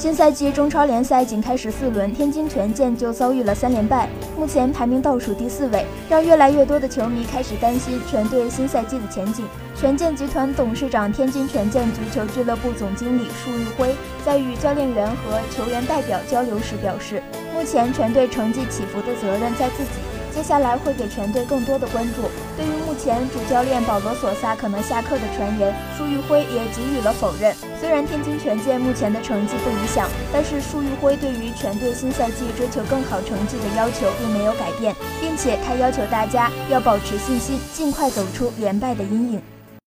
新赛季中超联赛仅开始四轮，天津权健就遭遇了三连败，目前排名倒数第四位，让越来越多的球迷开始担心全队新赛季的前景。权健集团董事长、天津权健足球俱乐部总经理束玉辉在与教练员和球员代表交流时表示，目前全队成绩起伏的责任在自己。接下来会给全队更多的关注。对于目前主教练保罗·索萨可能下课的传言，舒玉辉也给予了否认。虽然天津权健目前的成绩不理想，但是舒玉辉对于全队新赛季追求更好成绩的要求并没有改变，并且他要求大家要保持信心，尽快走出连败的阴影。